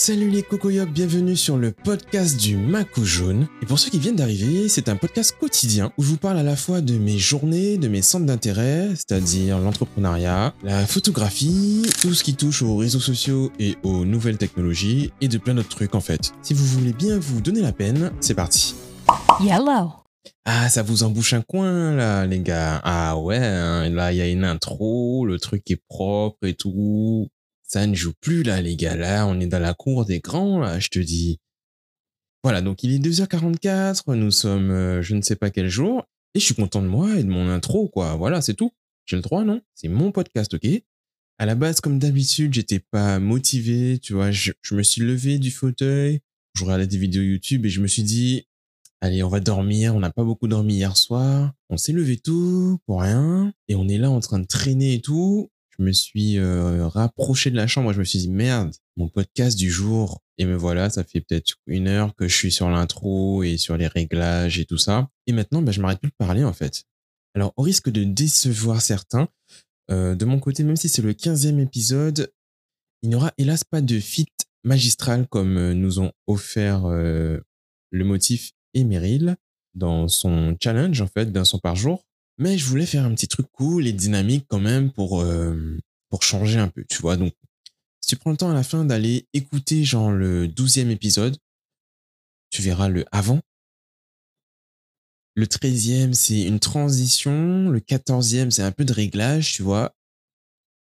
Salut les cocoyocs, bienvenue sur le podcast du Macou Jaune. Et pour ceux qui viennent d'arriver, c'est un podcast quotidien où je vous parle à la fois de mes journées, de mes centres d'intérêt, c'est-à-dire l'entrepreneuriat, la photographie, tout ce qui touche aux réseaux sociaux et aux nouvelles technologies, et de plein d'autres trucs en fait. Si vous voulez bien vous donner la peine, c'est parti. Yellow. Ah, ça vous embouche un coin là, les gars. Ah ouais, hein, là il y a une intro, le truc est propre et tout. Ça ne joue plus là, les gars. Là, on est dans la cour des grands, là, je te dis. Voilà, donc il est 2h44, nous sommes euh, je ne sais pas quel jour, et je suis content de moi et de mon intro, quoi. Voilà, c'est tout. J'ai le droit, non? C'est mon podcast, ok? À la base, comme d'habitude, j'étais pas motivé, tu vois. Je, je me suis levé du fauteuil, je regardais des vidéos YouTube et je me suis dit, allez, on va dormir. On n'a pas beaucoup dormi hier soir. On s'est levé tout pour rien. Et on est là en train de traîner et tout. Je me suis rapproché de la chambre. Je me suis dit, merde, mon podcast du jour. Et me voilà, ça fait peut-être une heure que je suis sur l'intro et sur les réglages et tout ça. Et maintenant, bah, je m'arrête plus de parler en fait. Alors, au risque de décevoir certains, euh, de mon côté, même si c'est le 15e épisode, il n'y aura hélas pas de fit magistral comme nous ont offert le motif et Meryl dans son challenge en fait d'un son par jour. Mais je voulais faire un petit truc cool et dynamique quand même pour euh, pour changer un peu, tu vois. Donc si tu prends le temps à la fin d'aller écouter genre le douzième épisode, tu verras le avant. Le treizième, c'est une transition. Le quatorzième, c'est un peu de réglage, tu vois.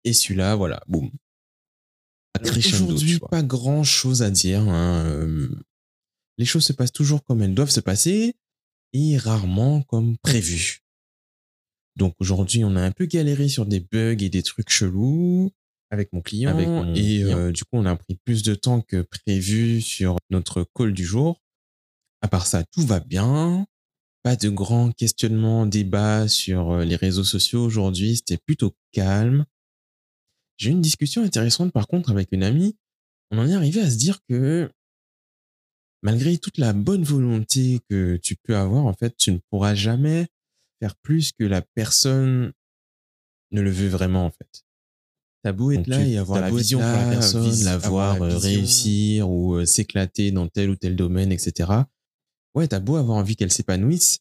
Et celui-là, voilà, boum. Aujourd'hui, pas grand chose à dire. Hein. Euh, les choses se passent toujours comme elles doivent se passer et rarement comme prévu. Donc aujourd'hui, on a un peu galéré sur des bugs et des trucs chelous avec mon client. Avec mon et client. euh, du coup, on a pris plus de temps que prévu sur notre call du jour. À part ça, tout va bien. Pas de grands questionnements, débats sur euh, les réseaux sociaux aujourd'hui. C'était plutôt calme. J'ai eu une discussion intéressante par contre avec une amie. On en est arrivé à se dire que malgré toute la bonne volonté que tu peux avoir, en fait, tu ne pourras jamais faire plus que la personne ne le veut vraiment, en fait. T'as beau être Donc, là tu- et avoir la vision là, pour la personne, vis- la voir la euh, vision. réussir ou euh, s'éclater dans tel ou tel domaine, etc. Ouais, t'as beau avoir envie qu'elle s'épanouisse.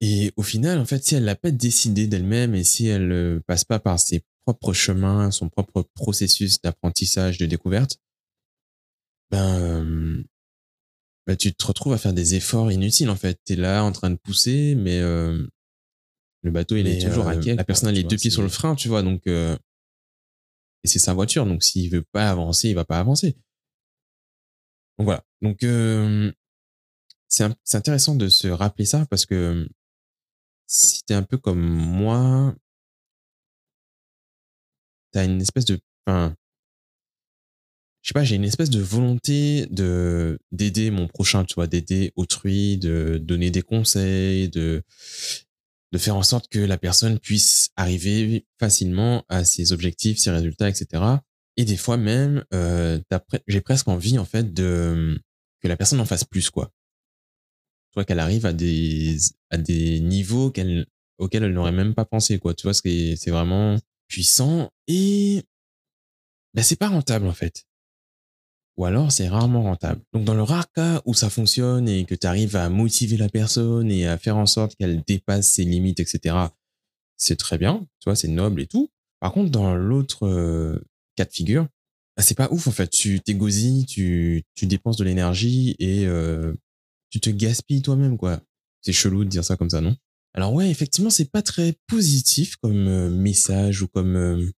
Et au final, en fait, si elle n'a pas décidé d'elle-même et si elle euh, passe pas par ses propres chemins, son propre processus d'apprentissage, de découverte, ben, euh, ben, tu te retrouves à faire des efforts inutiles, en fait. T'es là en train de pousser, mais euh, le bateau, il Mais, est toujours à euh, quai. La personne a tu les vois, deux pieds sur le frein, tu vois, donc... euh, et c'est sa voiture, donc s'il veut pas avancer, il va pas avancer. Donc voilà. Donc euh, c'est intéressant de se rappeler ça parce que si t'es un peu comme moi, t'as une espèce de, enfin, je sais pas, j'ai une espèce de volonté de d'aider mon prochain, tu vois, d'aider autrui, de donner des conseils, de de faire en sorte que la personne puisse arriver facilement à ses objectifs, ses résultats, etc. Et des fois même, euh, j'ai presque envie en fait de que la personne en fasse plus, quoi. Soit qu'elle arrive à des à des niveaux qu'elle auxquels elle n'aurait même pas pensé, quoi. Tu vois, c'est c'est vraiment puissant et ben c'est pas rentable en fait. Ou alors c'est rarement rentable. Donc dans le rare cas où ça fonctionne et que tu arrives à motiver la personne et à faire en sorte qu'elle dépasse ses limites, etc., c'est très bien, tu vois, c'est noble et tout. Par contre, dans l'autre euh, cas de figure, bah, c'est pas ouf en fait. Tu t'égosilles, tu, dépenses de l'énergie et euh, tu te gaspilles toi-même, quoi. C'est chelou de dire ça comme ça, non? Alors ouais, effectivement, c'est pas très positif comme euh, message ou comme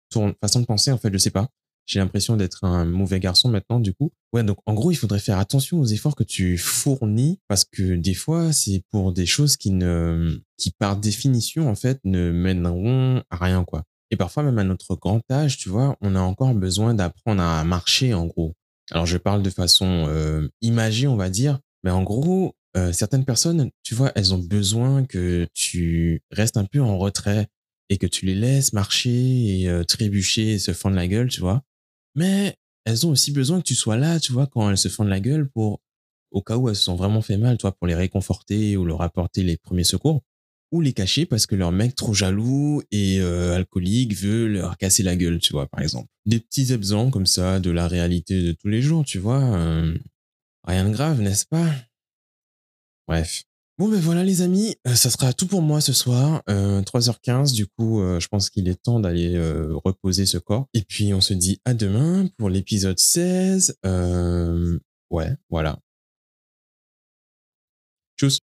façon de penser, en fait, je sais pas. J'ai l'impression d'être un mauvais garçon maintenant, du coup. Ouais, donc en gros, il faudrait faire attention aux efforts que tu fournis parce que des fois, c'est pour des choses qui ne, qui par définition, en fait, ne mèneront à rien, quoi. Et parfois, même à notre grand âge, tu vois, on a encore besoin d'apprendre à marcher, en gros. Alors, je parle de façon euh, imagée, on va dire, mais en gros, euh, certaines personnes, tu vois, elles ont besoin que tu restes un peu en retrait et que tu les laisses marcher et euh, trébucher et se fendre la gueule, tu vois. Mais elles ont aussi besoin que tu sois là, tu vois, quand elles se fendent la gueule pour, au cas où elles se sont vraiment fait mal, toi, pour les réconforter ou leur apporter les premiers secours. ou les cacher parce que leur mec trop jaloux et euh, alcoolique veut leur casser la gueule, tu vois, par exemple. Des petits exemples comme ça de la réalité de tous les jours, tu vois. euh, rien de grave, n'est-ce pas? Bref. Bon ben voilà les amis, euh, ça sera tout pour moi ce soir. Euh, 3h15, du coup, euh, je pense qu'il est temps d'aller euh, reposer ce corps. Et puis on se dit à demain pour l'épisode 16. Euh, ouais, voilà. Tchuss